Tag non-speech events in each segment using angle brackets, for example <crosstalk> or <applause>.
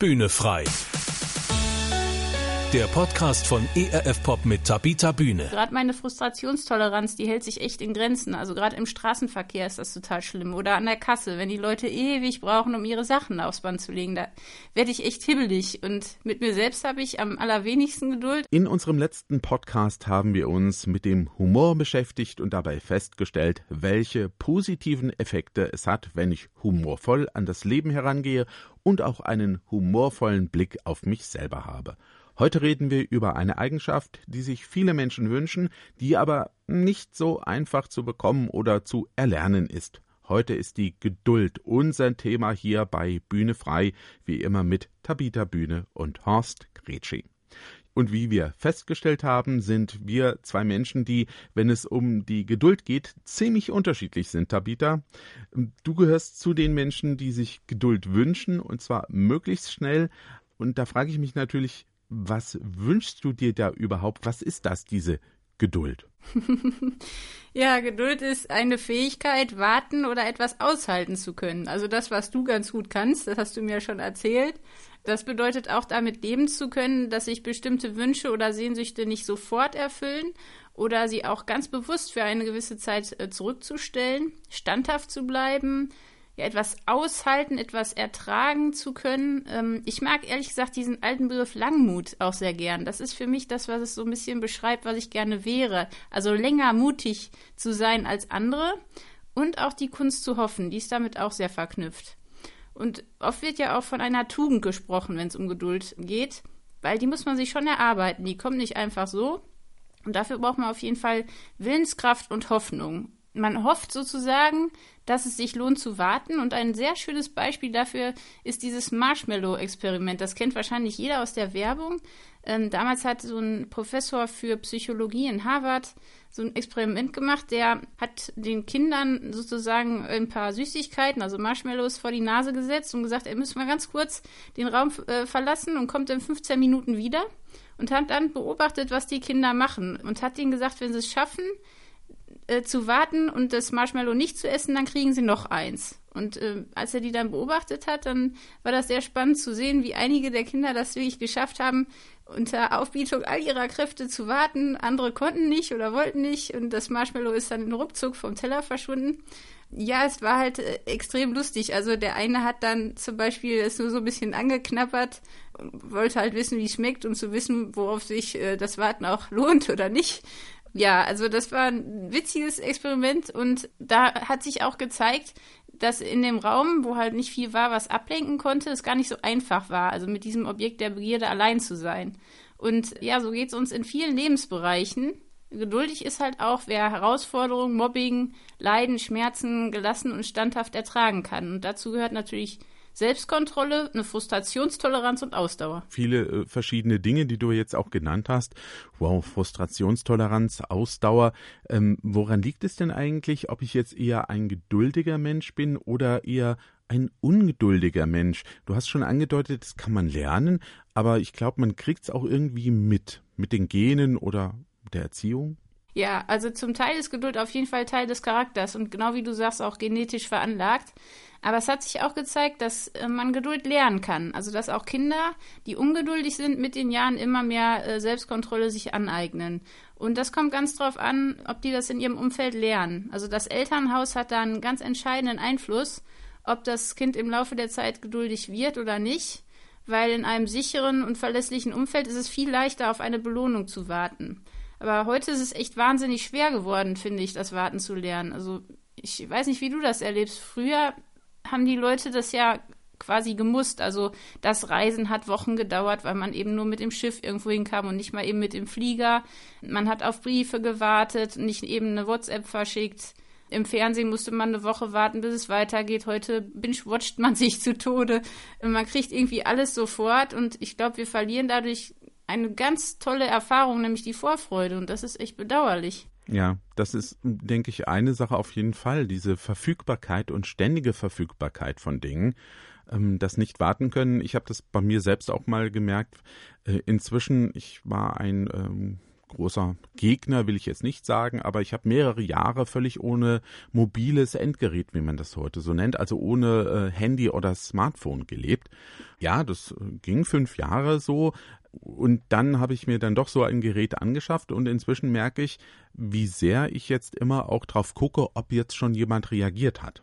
Bühne frei. Der Podcast von ERF Pop mit Tabita Bühne. Gerade meine Frustrationstoleranz, die hält sich echt in Grenzen. Also gerade im Straßenverkehr ist das total schlimm. Oder an der Kasse, wenn die Leute ewig brauchen, um ihre Sachen aufs Band zu legen. Da werde ich echt hibbelig. Und mit mir selbst habe ich am allerwenigsten Geduld. In unserem letzten Podcast haben wir uns mit dem Humor beschäftigt und dabei festgestellt, welche positiven Effekte es hat, wenn ich humorvoll an das Leben herangehe und auch einen humorvollen Blick auf mich selber habe. Heute reden wir über eine Eigenschaft, die sich viele Menschen wünschen, die aber nicht so einfach zu bekommen oder zu erlernen ist. Heute ist die Geduld unser Thema hier bei Bühne frei, wie immer mit Tabita Bühne und Horst Gretschi. Und wie wir festgestellt haben, sind wir zwei Menschen, die, wenn es um die Geduld geht, ziemlich unterschiedlich sind, Tabita. Du gehörst zu den Menschen, die sich Geduld wünschen, und zwar möglichst schnell. Und da frage ich mich natürlich, was wünschst du dir da überhaupt? Was ist das, diese Geduld? <laughs> ja, Geduld ist eine Fähigkeit, warten oder etwas aushalten zu können. Also das, was du ganz gut kannst, das hast du mir schon erzählt. Das bedeutet auch damit leben zu können, dass sich bestimmte Wünsche oder Sehnsüchte nicht sofort erfüllen oder sie auch ganz bewusst für eine gewisse Zeit äh, zurückzustellen, standhaft zu bleiben, ja, etwas aushalten, etwas ertragen zu können. Ähm, ich mag ehrlich gesagt diesen alten Begriff Langmut auch sehr gern. Das ist für mich das, was es so ein bisschen beschreibt, was ich gerne wäre. Also länger mutig zu sein als andere und auch die Kunst zu hoffen, die ist damit auch sehr verknüpft. Und oft wird ja auch von einer Tugend gesprochen, wenn es um Geduld geht, weil die muss man sich schon erarbeiten. Die kommt nicht einfach so. Und dafür braucht man auf jeden Fall Willenskraft und Hoffnung man hofft sozusagen, dass es sich lohnt zu warten. Und ein sehr schönes Beispiel dafür ist dieses Marshmallow-Experiment. Das kennt wahrscheinlich jeder aus der Werbung. Ähm, damals hat so ein Professor für Psychologie in Harvard so ein Experiment gemacht. Der hat den Kindern sozusagen ein paar Süßigkeiten, also Marshmallows, vor die Nase gesetzt und gesagt, er müsste mal ganz kurz den Raum äh, verlassen und kommt in 15 Minuten wieder. Und hat dann beobachtet, was die Kinder machen. Und hat ihnen gesagt, wenn sie es schaffen, äh, zu warten und das Marshmallow nicht zu essen, dann kriegen sie noch eins. Und äh, als er die dann beobachtet hat, dann war das sehr spannend zu sehen, wie einige der Kinder das wirklich geschafft haben, unter Aufbietung all ihrer Kräfte zu warten. Andere konnten nicht oder wollten nicht und das Marshmallow ist dann in Ruckzuck vom Teller verschwunden. Ja, es war halt äh, extrem lustig. Also der eine hat dann zum Beispiel es nur so ein bisschen angeknabbert und wollte halt wissen, wie es schmeckt und zu wissen, worauf sich äh, das Warten auch lohnt oder nicht. Ja, also das war ein witziges Experiment und da hat sich auch gezeigt, dass in dem Raum, wo halt nicht viel war, was ablenken konnte, es gar nicht so einfach war, also mit diesem Objekt der Begierde allein zu sein. Und ja, so geht es uns in vielen Lebensbereichen. Geduldig ist halt auch, wer Herausforderungen, Mobbing, Leiden, Schmerzen gelassen und standhaft ertragen kann. Und dazu gehört natürlich Selbstkontrolle, eine Frustrationstoleranz und Ausdauer. Viele äh, verschiedene Dinge, die du jetzt auch genannt hast. Wow, Frustrationstoleranz, Ausdauer. Ähm, woran liegt es denn eigentlich, ob ich jetzt eher ein geduldiger Mensch bin oder eher ein ungeduldiger Mensch? Du hast schon angedeutet, das kann man lernen, aber ich glaube, man kriegt es auch irgendwie mit, mit den Genen oder der Erziehung. Ja, also zum Teil ist Geduld auf jeden Fall Teil des Charakters und genau wie du sagst, auch genetisch veranlagt. Aber es hat sich auch gezeigt, dass äh, man Geduld lernen kann. Also dass auch Kinder, die ungeduldig sind, mit den Jahren immer mehr äh, Selbstkontrolle sich aneignen. Und das kommt ganz drauf an, ob die das in ihrem Umfeld lernen. Also das Elternhaus hat da einen ganz entscheidenden Einfluss, ob das Kind im Laufe der Zeit geduldig wird oder nicht. Weil in einem sicheren und verlässlichen Umfeld ist es viel leichter, auf eine Belohnung zu warten. Aber heute ist es echt wahnsinnig schwer geworden, finde ich, das Warten zu lernen. Also ich weiß nicht, wie du das erlebst. Früher haben die Leute das ja quasi gemusst. Also das Reisen hat Wochen gedauert, weil man eben nur mit dem Schiff irgendwo hinkam und nicht mal eben mit dem Flieger. Man hat auf Briefe gewartet, nicht eben eine WhatsApp verschickt. Im Fernsehen musste man eine Woche warten, bis es weitergeht. Heute binge-watcht man <laughs> sich zu Tode. Man kriegt irgendwie alles sofort und ich glaube, wir verlieren dadurch eine ganz tolle Erfahrung, nämlich die Vorfreude und das ist echt bedauerlich. Ja, das ist, denke ich, eine Sache auf jeden Fall, diese Verfügbarkeit und ständige Verfügbarkeit von Dingen, ähm, das nicht warten können. Ich habe das bei mir selbst auch mal gemerkt. Äh, inzwischen, ich war ein ähm, großer Gegner will ich jetzt nicht sagen, aber ich habe mehrere Jahre völlig ohne mobiles Endgerät, wie man das heute so nennt, also ohne äh, Handy oder Smartphone gelebt. Ja, das äh, ging fünf Jahre so. Und dann habe ich mir dann doch so ein Gerät angeschafft und inzwischen merke ich, wie sehr ich jetzt immer auch drauf gucke, ob jetzt schon jemand reagiert hat.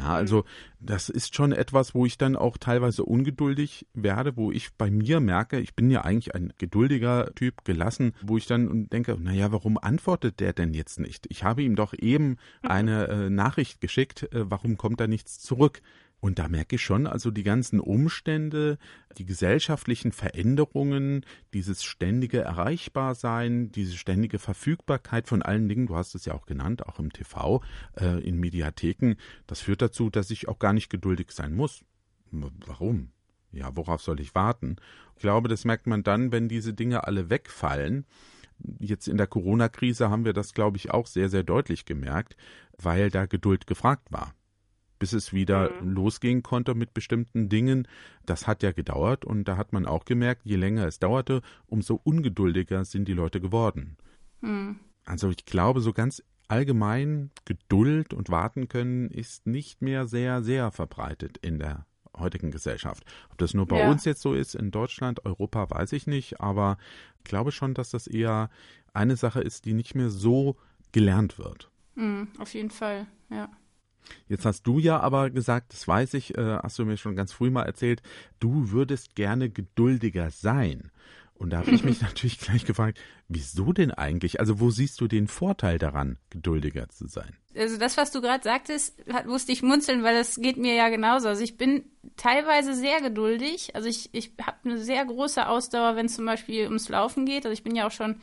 Ja, also das ist schon etwas, wo ich dann auch teilweise ungeduldig werde, wo ich bei mir merke, ich bin ja eigentlich ein geduldiger Typ, gelassen, wo ich dann denke, naja, warum antwortet der denn jetzt nicht? Ich habe ihm doch eben eine äh, Nachricht geschickt, äh, warum kommt da nichts zurück? Und da merke ich schon, also die ganzen Umstände, die gesellschaftlichen Veränderungen, dieses ständige Erreichbarsein, diese ständige Verfügbarkeit von allen Dingen, du hast es ja auch genannt, auch im TV, äh, in Mediatheken, das führt dazu, dass ich auch gar nicht geduldig sein muss. Warum? Ja, worauf soll ich warten? Ich glaube, das merkt man dann, wenn diese Dinge alle wegfallen. Jetzt in der Corona-Krise haben wir das, glaube ich, auch sehr, sehr deutlich gemerkt, weil da Geduld gefragt war bis es wieder mhm. losgehen konnte mit bestimmten Dingen. Das hat ja gedauert und da hat man auch gemerkt, je länger es dauerte, umso ungeduldiger sind die Leute geworden. Mhm. Also ich glaube, so ganz allgemein Geduld und warten können ist nicht mehr sehr, sehr verbreitet in der heutigen Gesellschaft. Ob das nur bei ja. uns jetzt so ist, in Deutschland, Europa, weiß ich nicht, aber ich glaube schon, dass das eher eine Sache ist, die nicht mehr so gelernt wird. Mhm, auf jeden Fall, ja. Jetzt hast du ja aber gesagt, das weiß ich, äh, hast du mir schon ganz früh mal erzählt, du würdest gerne geduldiger sein. Und da habe ich mich <laughs> natürlich gleich gefragt, wieso denn eigentlich? Also wo siehst du den Vorteil daran, geduldiger zu sein? Also das, was du gerade sagtest, hat, musste ich munzeln, weil das geht mir ja genauso. Also ich bin teilweise sehr geduldig. Also ich, ich habe eine sehr große Ausdauer, wenn es zum Beispiel ums Laufen geht. Also ich bin ja auch schon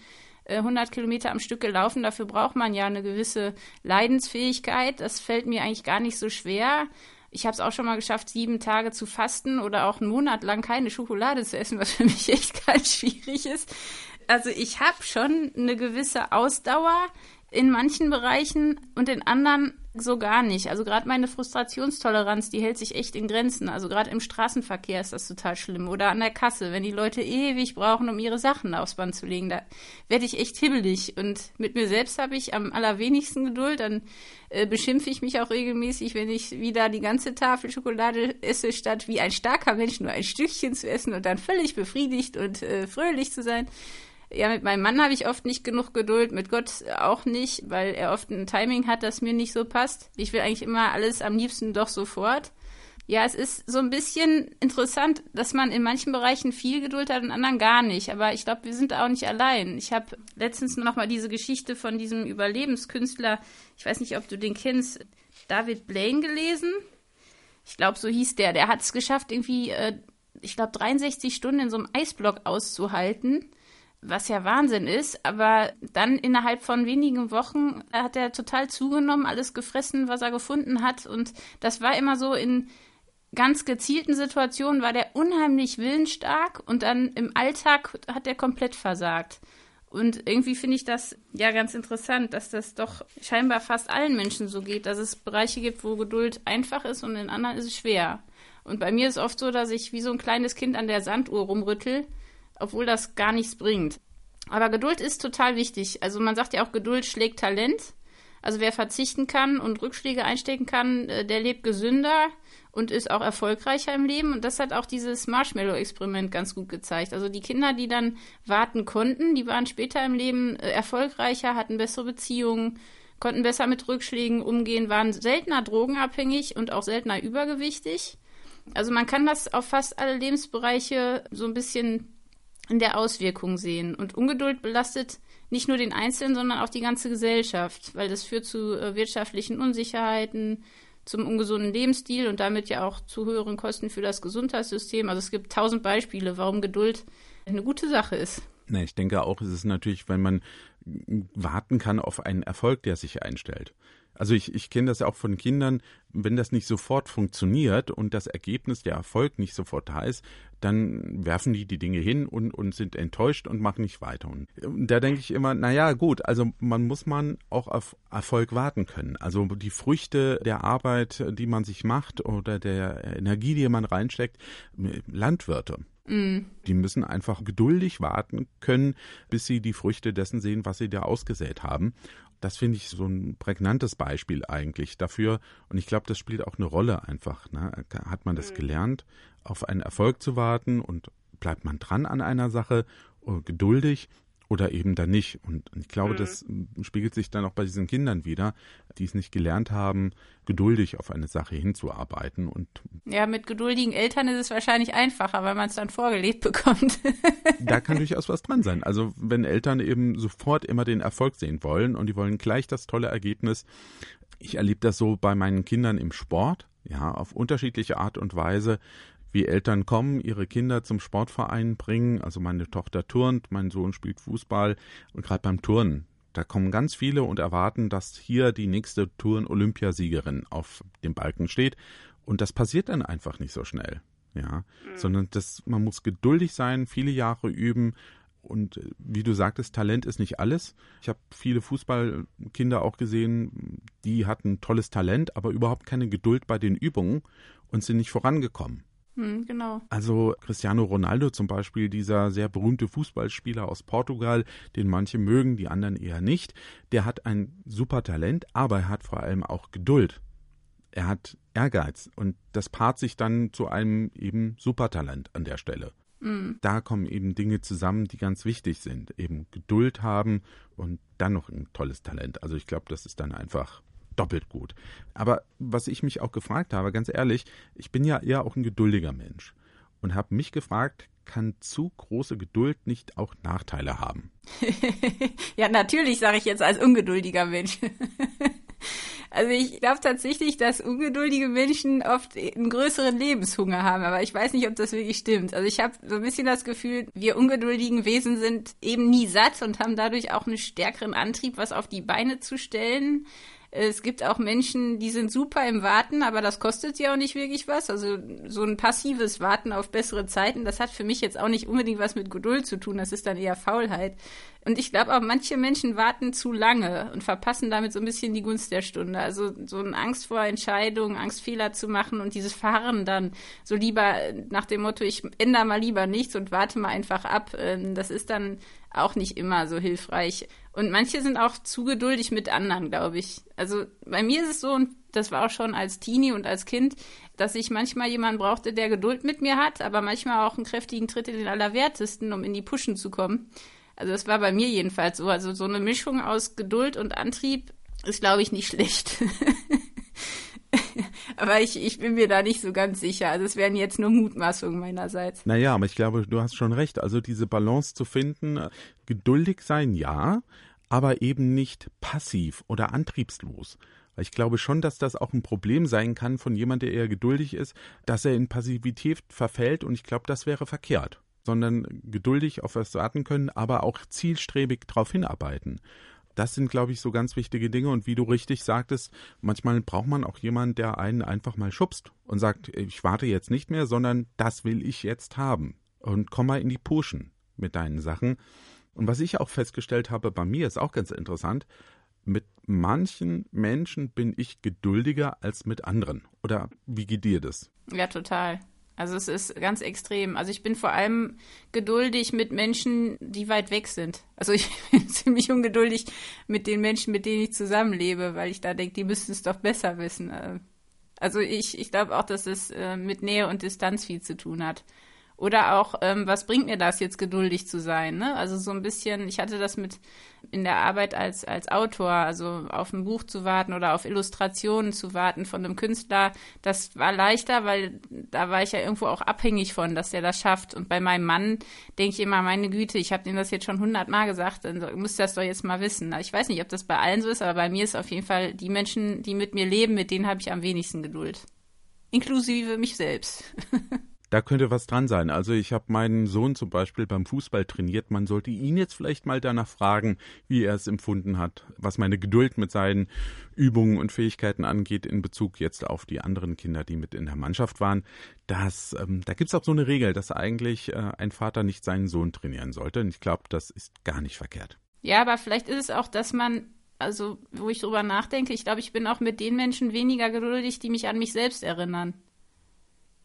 100 äh, Kilometer am Stück gelaufen. Dafür braucht man ja eine gewisse Leidensfähigkeit. Das fällt mir eigentlich gar nicht so schwer. Ich habe es auch schon mal geschafft, sieben Tage zu fasten oder auch einen Monat lang keine Schokolade zu essen, was für mich <laughs> echt ganz schwierig ist. Also ich habe schon eine gewisse Ausdauer in manchen Bereichen und in anderen so gar nicht. Also gerade meine Frustrationstoleranz, die hält sich echt in Grenzen. Also gerade im Straßenverkehr ist das total schlimm. Oder an der Kasse, wenn die Leute ewig brauchen, um ihre Sachen aufs Band zu legen, da werde ich echt hibbelig. Und mit mir selbst habe ich am allerwenigsten Geduld. Dann äh, beschimpfe ich mich auch regelmäßig, wenn ich wieder die ganze Tafel Schokolade esse, statt wie ein starker Mensch nur ein Stückchen zu essen und dann völlig befriedigt und äh, fröhlich zu sein. Ja, mit meinem Mann habe ich oft nicht genug Geduld, mit Gott auch nicht, weil er oft ein Timing hat, das mir nicht so passt. Ich will eigentlich immer alles am liebsten doch sofort. Ja, es ist so ein bisschen interessant, dass man in manchen Bereichen viel Geduld hat und in anderen gar nicht. Aber ich glaube, wir sind auch nicht allein. Ich habe letztens noch mal diese Geschichte von diesem Überlebenskünstler, ich weiß nicht, ob du den kennst, David Blaine gelesen. Ich glaube, so hieß der. Der hat es geschafft, irgendwie, äh, ich glaube, 63 Stunden in so einem Eisblock auszuhalten was ja Wahnsinn ist, aber dann innerhalb von wenigen Wochen hat er total zugenommen, alles gefressen, was er gefunden hat und das war immer so in ganz gezielten Situationen war der unheimlich willensstark und dann im Alltag hat er komplett versagt. Und irgendwie finde ich das ja ganz interessant, dass das doch scheinbar fast allen Menschen so geht, dass es Bereiche gibt, wo Geduld einfach ist und in anderen ist es schwer. Und bei mir ist oft so, dass ich wie so ein kleines Kind an der Sanduhr rumrüttel obwohl das gar nichts bringt. Aber Geduld ist total wichtig. Also man sagt ja auch, Geduld schlägt Talent. Also wer verzichten kann und Rückschläge einstecken kann, äh, der lebt gesünder und ist auch erfolgreicher im Leben. Und das hat auch dieses Marshmallow-Experiment ganz gut gezeigt. Also die Kinder, die dann warten konnten, die waren später im Leben äh, erfolgreicher, hatten bessere Beziehungen, konnten besser mit Rückschlägen umgehen, waren seltener drogenabhängig und auch seltener übergewichtig. Also man kann das auf fast alle Lebensbereiche so ein bisschen in der Auswirkung sehen. Und Ungeduld belastet nicht nur den Einzelnen, sondern auch die ganze Gesellschaft, weil das führt zu äh, wirtschaftlichen Unsicherheiten, zum ungesunden Lebensstil und damit ja auch zu höheren Kosten für das Gesundheitssystem. Also es gibt tausend Beispiele, warum Geduld eine gute Sache ist. Na, ich denke auch, es ist natürlich, wenn man warten kann auf einen Erfolg, der sich einstellt. Also ich, ich kenne das ja auch von Kindern, wenn das nicht sofort funktioniert und das Ergebnis, der Erfolg nicht sofort da ist, dann werfen die die Dinge hin und, und sind enttäuscht und machen nicht weiter. Und da denke ich immer, naja, gut, also man muss man auch auf Erfolg warten können. Also die Früchte der Arbeit, die man sich macht oder der Energie, die man reinsteckt, Landwirte, Mm. Die müssen einfach geduldig warten können, bis sie die Früchte dessen sehen, was sie da ausgesät haben. Das finde ich so ein prägnantes Beispiel eigentlich dafür. Und ich glaube, das spielt auch eine Rolle einfach. Ne? Hat man das mm. gelernt, auf einen Erfolg zu warten und bleibt man dran an einer Sache, äh, geduldig oder eben dann nicht. Und ich glaube, mhm. das spiegelt sich dann auch bei diesen Kindern wieder, die es nicht gelernt haben, geduldig auf eine Sache hinzuarbeiten. Und ja, mit geduldigen Eltern ist es wahrscheinlich einfacher, weil man es dann vorgelegt <laughs> bekommt. da kann durchaus was dran sein. Also wenn Eltern eben sofort immer den Erfolg sehen wollen und die wollen gleich das tolle Ergebnis. Ich erlebe das so bei meinen Kindern im Sport, ja, auf unterschiedliche Art und Weise wie Eltern kommen, ihre Kinder zum Sportverein bringen. Also meine Tochter turnt, mein Sohn spielt Fußball und gerade beim Turnen, da kommen ganz viele und erwarten, dass hier die nächste Turn-Olympiasiegerin auf dem Balken steht. Und das passiert dann einfach nicht so schnell. Ja, mhm. sondern das, man muss geduldig sein, viele Jahre üben, und äh, wie du sagtest, Talent ist nicht alles. Ich habe viele Fußballkinder auch gesehen, die hatten tolles Talent, aber überhaupt keine Geduld bei den Übungen und sind nicht vorangekommen. Hm, genau. Also Cristiano Ronaldo zum Beispiel, dieser sehr berühmte Fußballspieler aus Portugal, den manche mögen, die anderen eher nicht, der hat ein super Talent, aber er hat vor allem auch Geduld. Er hat Ehrgeiz und das paart sich dann zu einem eben Supertalent an der Stelle. Mhm. Da kommen eben Dinge zusammen, die ganz wichtig sind. Eben Geduld haben und dann noch ein tolles Talent. Also ich glaube, das ist dann einfach doppelt gut. Aber was ich mich auch gefragt habe, ganz ehrlich, ich bin ja eher auch ein geduldiger Mensch und habe mich gefragt, kann zu große Geduld nicht auch Nachteile haben? <laughs> ja, natürlich, sage ich jetzt als ungeduldiger Mensch. <laughs> Also ich glaube tatsächlich, dass ungeduldige Menschen oft einen größeren Lebenshunger haben, aber ich weiß nicht, ob das wirklich stimmt. Also ich habe so ein bisschen das Gefühl, wir ungeduldigen Wesen sind eben nie satt und haben dadurch auch einen stärkeren Antrieb, was auf die Beine zu stellen. Es gibt auch Menschen, die sind super im Warten, aber das kostet sie auch nicht wirklich was. Also so ein passives Warten auf bessere Zeiten, das hat für mich jetzt auch nicht unbedingt was mit Geduld zu tun. Das ist dann eher Faulheit. Und ich glaube auch, manche Menschen warten zu lange und verpassen damit so ein bisschen die Gunst der Stunde. Also so eine Angst vor Entscheidungen, Angst Fehler zu machen und dieses Fahren dann so lieber nach dem Motto, ich ändere mal lieber nichts und warte mal einfach ab. Ähm, das ist dann auch nicht immer so hilfreich. Und manche sind auch zu geduldig mit anderen, glaube ich. Also bei mir ist es so, und das war auch schon als Teenie und als Kind, dass ich manchmal jemanden brauchte, der Geduld mit mir hat, aber manchmal auch einen kräftigen Tritt in den Allerwertesten, um in die Pushen zu kommen. Also das war bei mir jedenfalls so. Also so eine Mischung aus Geduld und Antrieb ist, glaube ich, nicht schlecht. <laughs> aber ich, ich bin mir da nicht so ganz sicher. Also es wären jetzt nur Mutmaßungen meinerseits. Naja, aber ich glaube, du hast schon recht. Also diese Balance zu finden, geduldig sein, ja, aber eben nicht passiv oder antriebslos. Weil ich glaube schon, dass das auch ein Problem sein kann von jemand, der eher geduldig ist, dass er in Passivität verfällt und ich glaube, das wäre verkehrt. Sondern geduldig auf was warten können, aber auch zielstrebig darauf hinarbeiten. Das sind, glaube ich, so ganz wichtige Dinge. Und wie du richtig sagtest, manchmal braucht man auch jemanden, der einen einfach mal schubst und sagt, ich warte jetzt nicht mehr, sondern das will ich jetzt haben. Und komm mal in die Puschen mit deinen Sachen. Und was ich auch festgestellt habe, bei mir ist auch ganz interessant, mit manchen Menschen bin ich geduldiger als mit anderen. Oder wie geht dir das? Ja, total. Also es ist ganz extrem. Also ich bin vor allem geduldig mit Menschen, die weit weg sind. Also ich <laughs> bin ziemlich ungeduldig mit den Menschen, mit denen ich zusammenlebe, weil ich da denke, die müssten es doch besser wissen. Also ich, ich glaube auch, dass es äh, mit Nähe und Distanz viel zu tun hat. Oder auch, ähm, was bringt mir das jetzt geduldig zu sein? Ne? Also so ein bisschen, ich hatte das mit in der Arbeit als, als Autor, also auf ein Buch zu warten oder auf Illustrationen zu warten von einem Künstler, das war leichter, weil da war ich ja irgendwo auch abhängig von, dass der das schafft. Und bei meinem Mann denke ich immer, meine Güte, ich habe ihm das jetzt schon hundertmal gesagt, dann müsst ihr das doch jetzt mal wissen. Ich weiß nicht, ob das bei allen so ist, aber bei mir ist auf jeden Fall die Menschen, die mit mir leben, mit denen habe ich am wenigsten Geduld. Inklusive mich selbst. <laughs> Da könnte was dran sein. Also ich habe meinen Sohn zum Beispiel beim Fußball trainiert. Man sollte ihn jetzt vielleicht mal danach fragen, wie er es empfunden hat, was meine Geduld mit seinen Übungen und Fähigkeiten angeht in Bezug jetzt auf die anderen Kinder, die mit in der Mannschaft waren. Das, ähm, da gibt es auch so eine Regel, dass eigentlich äh, ein Vater nicht seinen Sohn trainieren sollte. Und ich glaube, das ist gar nicht verkehrt. Ja, aber vielleicht ist es auch, dass man also wo ich drüber nachdenke, ich glaube, ich bin auch mit den Menschen weniger geduldig, die mich an mich selbst erinnern.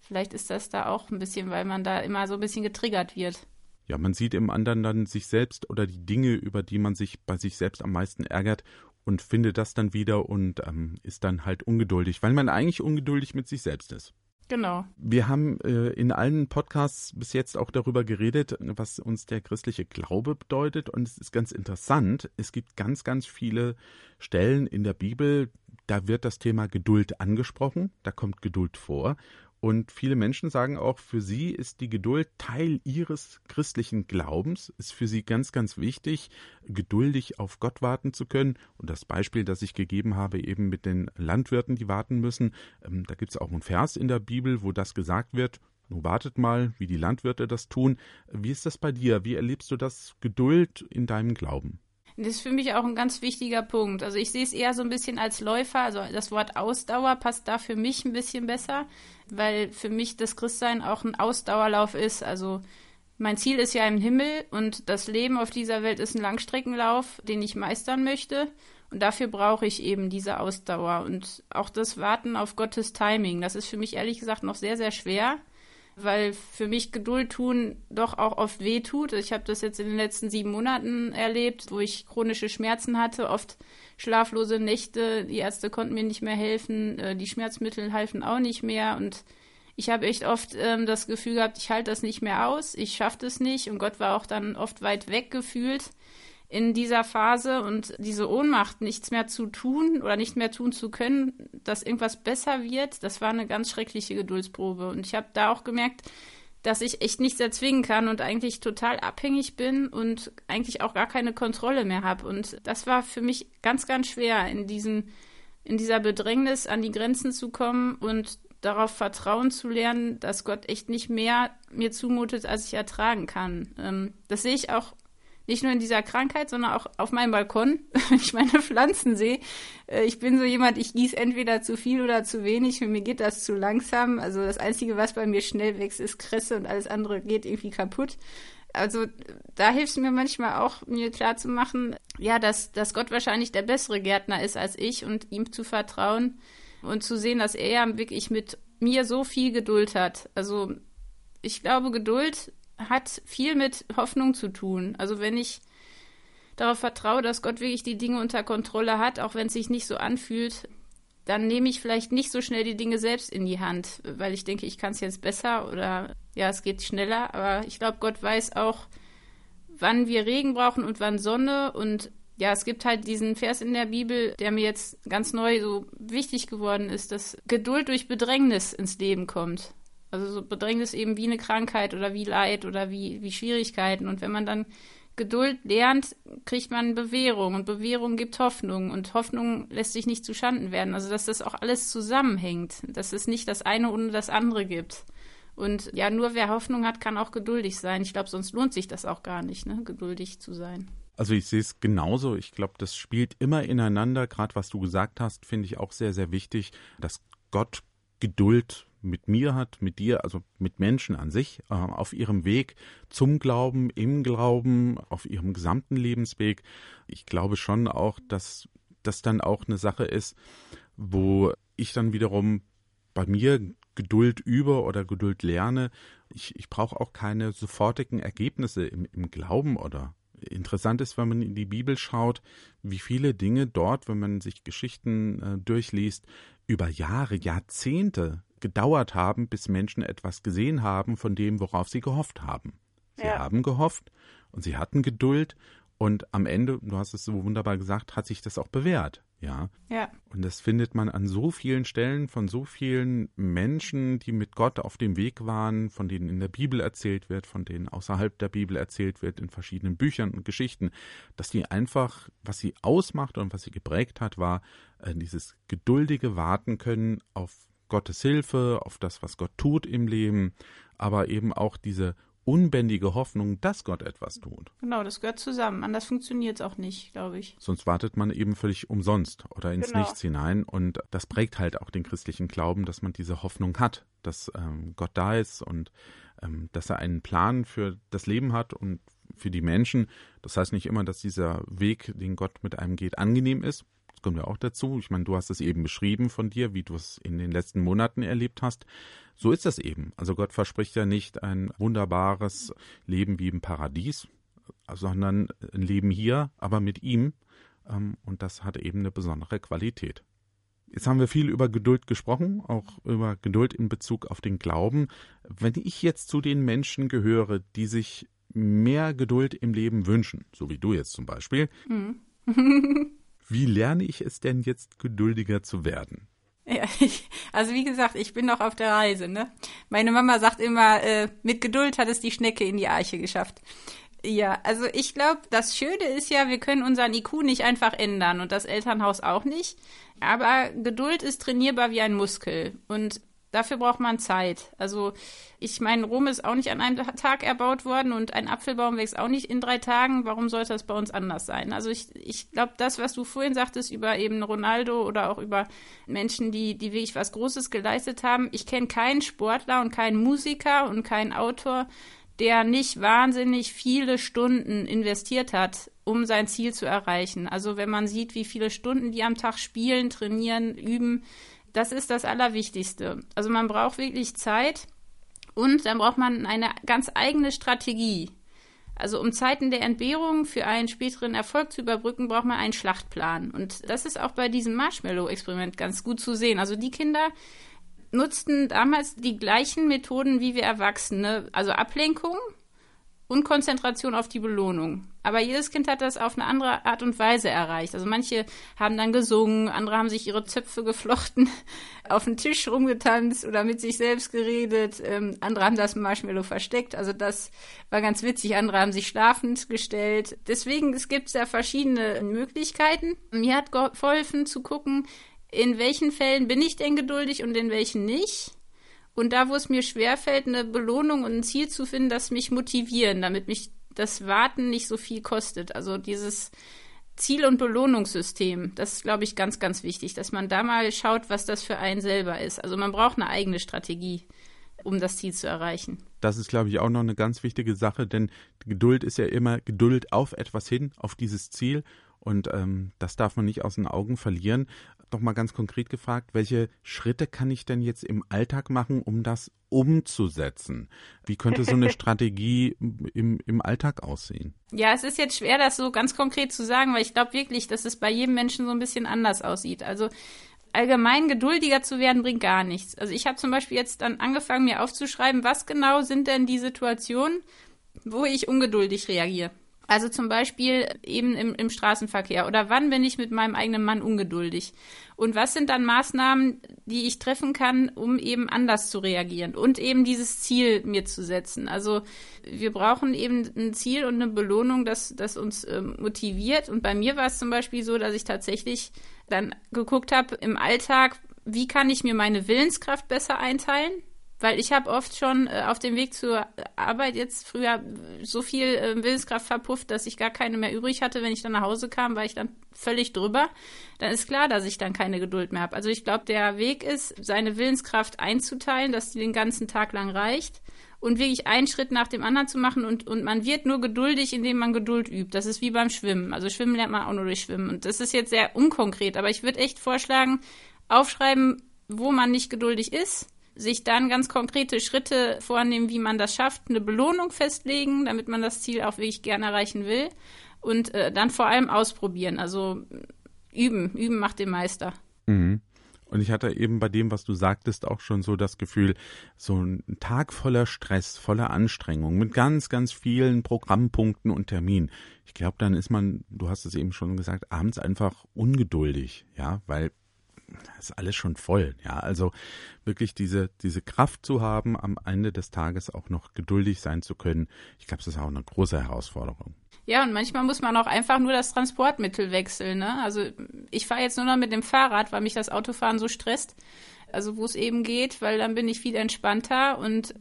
Vielleicht ist das da auch ein bisschen, weil man da immer so ein bisschen getriggert wird. Ja, man sieht im anderen dann sich selbst oder die Dinge, über die man sich bei sich selbst am meisten ärgert und findet das dann wieder und ähm, ist dann halt ungeduldig, weil man eigentlich ungeduldig mit sich selbst ist. Genau. Wir haben äh, in allen Podcasts bis jetzt auch darüber geredet, was uns der christliche Glaube bedeutet. Und es ist ganz interessant. Es gibt ganz, ganz viele Stellen in der Bibel, da wird das Thema Geduld angesprochen. Da kommt Geduld vor. Und viele Menschen sagen auch, für sie ist die Geduld Teil ihres christlichen Glaubens, ist für sie ganz, ganz wichtig, geduldig auf Gott warten zu können. Und das Beispiel, das ich gegeben habe, eben mit den Landwirten, die warten müssen, ähm, da gibt es auch einen Vers in der Bibel, wo das gesagt wird. Nun wartet mal, wie die Landwirte das tun. Wie ist das bei dir? Wie erlebst du das Geduld in deinem Glauben? Das ist für mich auch ein ganz wichtiger Punkt. Also ich sehe es eher so ein bisschen als Läufer. Also das Wort Ausdauer passt da für mich ein bisschen besser, weil für mich das Christsein auch ein Ausdauerlauf ist. Also mein Ziel ist ja im Himmel und das Leben auf dieser Welt ist ein Langstreckenlauf, den ich meistern möchte. Und dafür brauche ich eben diese Ausdauer und auch das Warten auf Gottes Timing. Das ist für mich ehrlich gesagt noch sehr, sehr schwer weil für mich Geduld tun doch auch oft weh tut. Ich habe das jetzt in den letzten sieben Monaten erlebt, wo ich chronische Schmerzen hatte, oft schlaflose Nächte. Die Ärzte konnten mir nicht mehr helfen, äh, die Schmerzmittel halfen auch nicht mehr und ich habe echt oft ähm, das Gefühl gehabt, ich halte das nicht mehr aus, ich schaffe das nicht und Gott war auch dann oft weit weg gefühlt in dieser Phase und diese Ohnmacht, nichts mehr zu tun oder nicht mehr tun zu können, dass irgendwas besser wird, das war eine ganz schreckliche Geduldsprobe. Und ich habe da auch gemerkt, dass ich echt nichts erzwingen kann und eigentlich total abhängig bin und eigentlich auch gar keine Kontrolle mehr habe. Und das war für mich ganz, ganz schwer, in diesen, in dieser Bedrängnis an die Grenzen zu kommen und darauf vertrauen zu lernen, dass Gott echt nicht mehr mir zumutet, als ich ertragen kann. Ähm, das sehe ich auch nicht nur in dieser Krankheit, sondern auch auf meinem Balkon, <laughs> wenn ich meine Pflanzen sehe. Äh, ich bin so jemand, ich gieße entweder zu viel oder zu wenig. Für mir geht das zu langsam. Also das Einzige, was bei mir schnell wächst, ist Kresse und alles andere geht irgendwie kaputt. Also da hilft es mir manchmal auch, mir klar zu machen, ja, dass, dass Gott wahrscheinlich der bessere Gärtner ist als ich und ihm zu vertrauen und zu sehen, dass er ja wirklich mit mir so viel Geduld hat. Also ich glaube, Geduld hat viel mit Hoffnung zu tun. Also wenn ich darauf vertraue, dass Gott wirklich die Dinge unter Kontrolle hat, auch wenn es sich nicht so anfühlt, dann nehme ich vielleicht nicht so schnell die Dinge selbst in die Hand, weil ich denke, ich kann es jetzt besser oder ja, es geht schneller. Aber ich glaube, Gott weiß auch, wann wir Regen brauchen und wann Sonne. Und ja, es gibt halt diesen Vers in der Bibel, der mir jetzt ganz neu so wichtig geworden ist, dass Geduld durch Bedrängnis ins Leben kommt. Also so Bedrängnis eben wie eine Krankheit oder wie Leid oder wie, wie Schwierigkeiten. Und wenn man dann Geduld lernt, kriegt man Bewährung und Bewährung gibt Hoffnung und Hoffnung lässt sich nicht zuschanden werden. Also dass das auch alles zusammenhängt, dass es nicht das eine ohne das andere gibt. Und ja, nur wer Hoffnung hat, kann auch geduldig sein. Ich glaube, sonst lohnt sich das auch gar nicht, ne? geduldig zu sein. Also ich sehe es genauso. Ich glaube, das spielt immer ineinander. Gerade was du gesagt hast, finde ich auch sehr, sehr wichtig, dass Gott Geduld mit mir hat, mit dir, also mit Menschen an sich, äh, auf ihrem Weg zum Glauben, im Glauben, auf ihrem gesamten Lebensweg. Ich glaube schon auch, dass das dann auch eine Sache ist, wo ich dann wiederum bei mir Geduld über oder Geduld lerne. Ich, ich brauche auch keine sofortigen Ergebnisse im, im Glauben oder interessant ist, wenn man in die Bibel schaut, wie viele Dinge dort, wenn man sich Geschichten äh, durchliest, über Jahre, Jahrzehnte gedauert haben, bis Menschen etwas gesehen haben von dem, worauf sie gehofft haben. Sie ja. haben gehofft und sie hatten Geduld und am Ende, du hast es so wunderbar gesagt, hat sich das auch bewährt. Ja. ja. Und das findet man an so vielen Stellen von so vielen Menschen, die mit Gott auf dem Weg waren, von denen in der Bibel erzählt wird, von denen außerhalb der Bibel erzählt wird, in verschiedenen Büchern und Geschichten, dass die einfach, was sie ausmacht und was sie geprägt hat, war äh, dieses geduldige Warten können auf Gottes Hilfe, auf das, was Gott tut im Leben, aber eben auch diese unbändige Hoffnung, dass Gott etwas tut. Genau, das gehört zusammen. Anders funktioniert es auch nicht, glaube ich. Sonst wartet man eben völlig umsonst oder ins genau. Nichts hinein. Und das prägt halt auch den christlichen Glauben, dass man diese Hoffnung hat, dass ähm, Gott da ist und ähm, dass er einen Plan für das Leben hat und für die Menschen. Das heißt nicht immer, dass dieser Weg, den Gott mit einem geht, angenehm ist kommt ja auch dazu. Ich meine, du hast es eben beschrieben von dir, wie du es in den letzten Monaten erlebt hast. So ist das eben. Also Gott verspricht ja nicht ein wunderbares Leben wie im Paradies, sondern ein Leben hier, aber mit ihm. Ähm, und das hat eben eine besondere Qualität. Jetzt haben wir viel über Geduld gesprochen, auch über Geduld in Bezug auf den Glauben. Wenn ich jetzt zu den Menschen gehöre, die sich mehr Geduld im Leben wünschen, so wie du jetzt zum Beispiel, mhm. <laughs> wie lerne ich es denn jetzt geduldiger zu werden? Ja, ich, also wie gesagt, ich bin noch auf der Reise. Ne? Meine Mama sagt immer, äh, mit Geduld hat es die Schnecke in die Arche geschafft. Ja, also ich glaube, das Schöne ist ja, wir können unseren IQ nicht einfach ändern und das Elternhaus auch nicht. Aber Geduld ist trainierbar wie ein Muskel und dafür braucht man Zeit. Also ich meine, Rom ist auch nicht an einem Tag erbaut worden und ein Apfelbaum wächst auch nicht in drei Tagen. Warum sollte das bei uns anders sein? Also ich, ich glaube, das, was du vorhin sagtest über eben Ronaldo oder auch über Menschen, die, die wirklich was Großes geleistet haben, ich kenne keinen Sportler und keinen Musiker und keinen Autor, der nicht wahnsinnig viele Stunden investiert hat, um sein Ziel zu erreichen. Also wenn man sieht, wie viele Stunden die am Tag spielen, trainieren, üben, das ist das Allerwichtigste. Also man braucht wirklich Zeit und dann braucht man eine ganz eigene Strategie. Also um Zeiten der Entbehrung für einen späteren Erfolg zu überbrücken, braucht man einen Schlachtplan. Und das ist auch bei diesem Marshmallow-Experiment ganz gut zu sehen. Also die Kinder, nutzten damals die gleichen Methoden wie wir Erwachsene, also Ablenkung und Konzentration auf die Belohnung. Aber jedes Kind hat das auf eine andere Art und Weise erreicht. Also manche haben dann gesungen, andere haben sich ihre Zöpfe geflochten, <laughs> auf den Tisch rumgetanzt oder mit sich selbst geredet. Ähm, andere haben das Marshmallow versteckt. Also das war ganz witzig. Andere haben sich schlafend gestellt. Deswegen, es gibt da verschiedene Möglichkeiten. Mir hat geholfen zu gucken, in welchen Fällen bin ich denn geduldig und in welchen nicht. Und da, wo es mir schwerfällt, eine Belohnung und ein Ziel zu finden, das mich motivieren, damit mich das Warten nicht so viel kostet. Also dieses Ziel- und Belohnungssystem, das ist, glaube ich, ganz, ganz wichtig, dass man da mal schaut, was das für einen selber ist. Also man braucht eine eigene Strategie, um das Ziel zu erreichen. Das ist, glaube ich, auch noch eine ganz wichtige Sache, denn Geduld ist ja immer Geduld auf etwas hin, auf dieses Ziel. Und ähm, das darf man nicht aus den Augen verlieren doch mal ganz konkret gefragt, welche Schritte kann ich denn jetzt im Alltag machen, um das umzusetzen? Wie könnte so eine <laughs> Strategie im, im Alltag aussehen? Ja, es ist jetzt schwer, das so ganz konkret zu sagen, weil ich glaube wirklich, dass es bei jedem Menschen so ein bisschen anders aussieht. Also allgemein geduldiger zu werden, bringt gar nichts. Also ich habe zum Beispiel jetzt dann angefangen, mir aufzuschreiben, was genau sind denn die Situationen, wo ich ungeduldig reagiere. Also zum Beispiel eben im, im Straßenverkehr oder wann bin ich mit meinem eigenen Mann ungeduldig? Und was sind dann Maßnahmen, die ich treffen kann, um eben anders zu reagieren und eben dieses Ziel mir zu setzen? Also wir brauchen eben ein Ziel und eine Belohnung, das, das uns äh, motiviert. Und bei mir war es zum Beispiel so, dass ich tatsächlich dann geguckt habe im Alltag, wie kann ich mir meine Willenskraft besser einteilen? Weil ich habe oft schon äh, auf dem Weg zur Arbeit jetzt früher so viel äh, Willenskraft verpufft, dass ich gar keine mehr übrig hatte. Wenn ich dann nach Hause kam, war ich dann völlig drüber. Dann ist klar, dass ich dann keine Geduld mehr habe. Also ich glaube, der Weg ist, seine Willenskraft einzuteilen, dass die den ganzen Tag lang reicht und wirklich einen Schritt nach dem anderen zu machen und, und man wird nur geduldig, indem man Geduld übt. Das ist wie beim Schwimmen. Also Schwimmen lernt man auch nur durch Schwimmen. Und das ist jetzt sehr unkonkret, aber ich würde echt vorschlagen, aufschreiben, wo man nicht geduldig ist sich dann ganz konkrete Schritte vornehmen, wie man das schafft, eine Belohnung festlegen, damit man das Ziel auch wirklich gerne erreichen will und äh, dann vor allem ausprobieren. Also üben, üben macht den Meister. Mhm. Und ich hatte eben bei dem, was du sagtest, auch schon so das Gefühl, so ein Tag voller Stress, voller Anstrengung, mit ganz, ganz vielen Programmpunkten und Terminen. Ich glaube, dann ist man, du hast es eben schon gesagt, abends einfach ungeduldig, ja, weil ist alles schon voll. Ja, also wirklich diese, diese Kraft zu haben, am Ende des Tages auch noch geduldig sein zu können. Ich glaube, das ist auch eine große Herausforderung. Ja, und manchmal muss man auch einfach nur das Transportmittel wechseln. Ne? Also ich fahre jetzt nur noch mit dem Fahrrad, weil mich das Autofahren so stresst. also wo es eben geht, weil dann bin ich viel entspannter und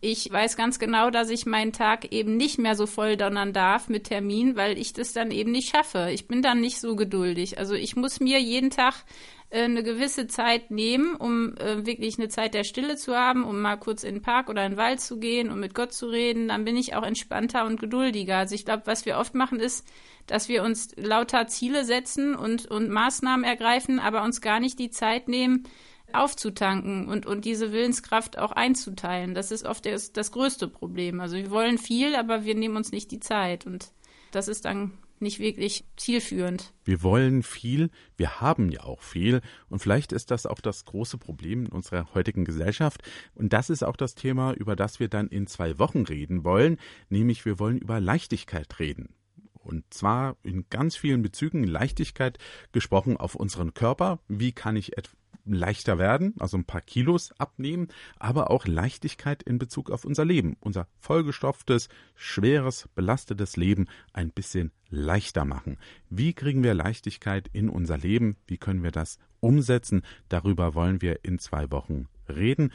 ich weiß ganz genau, dass ich meinen Tag eben nicht mehr so voll donnern darf mit Termin, weil ich das dann eben nicht schaffe. Ich bin dann nicht so geduldig. Also ich muss mir jeden Tag äh, eine gewisse Zeit nehmen, um äh, wirklich eine Zeit der Stille zu haben, um mal kurz in den Park oder in den Wald zu gehen, um mit Gott zu reden. Dann bin ich auch entspannter und geduldiger. Also ich glaube, was wir oft machen ist, dass wir uns lauter Ziele setzen und, und Maßnahmen ergreifen, aber uns gar nicht die Zeit nehmen, aufzutanken und, und diese Willenskraft auch einzuteilen. Das ist oft das, das größte Problem. Also wir wollen viel, aber wir nehmen uns nicht die Zeit und das ist dann nicht wirklich zielführend. Wir wollen viel, wir haben ja auch viel und vielleicht ist das auch das große Problem in unserer heutigen Gesellschaft und das ist auch das Thema, über das wir dann in zwei Wochen reden wollen, nämlich wir wollen über Leichtigkeit reden. Und zwar in ganz vielen Bezügen Leichtigkeit gesprochen auf unseren Körper. Wie kann ich leichter werden, also ein paar Kilos abnehmen, aber auch Leichtigkeit in Bezug auf unser Leben, unser vollgestopftes, schweres, belastetes Leben ein bisschen leichter machen. Wie kriegen wir Leichtigkeit in unser Leben? Wie können wir das umsetzen? Darüber wollen wir in zwei Wochen reden.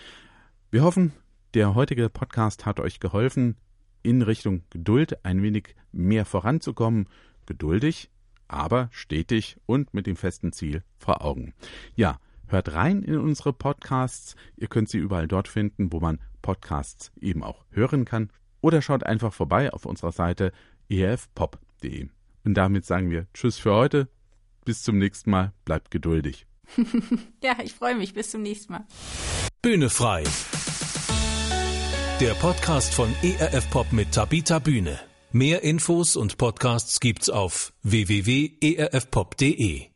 Wir hoffen, der heutige Podcast hat euch geholfen, in Richtung Geduld ein wenig mehr voranzukommen. Geduldig, aber stetig und mit dem festen Ziel vor Augen. Ja, Hört rein in unsere Podcasts. Ihr könnt sie überall dort finden, wo man Podcasts eben auch hören kann. Oder schaut einfach vorbei auf unserer Seite efpop.de. Und damit sagen wir Tschüss für heute. Bis zum nächsten Mal. Bleibt geduldig. <laughs> ja, ich freue mich. Bis zum nächsten Mal. Bühne frei. Der Podcast von ERF Pop mit Tabita Bühne. Mehr Infos und Podcasts gibt's auf www.erfpop.de.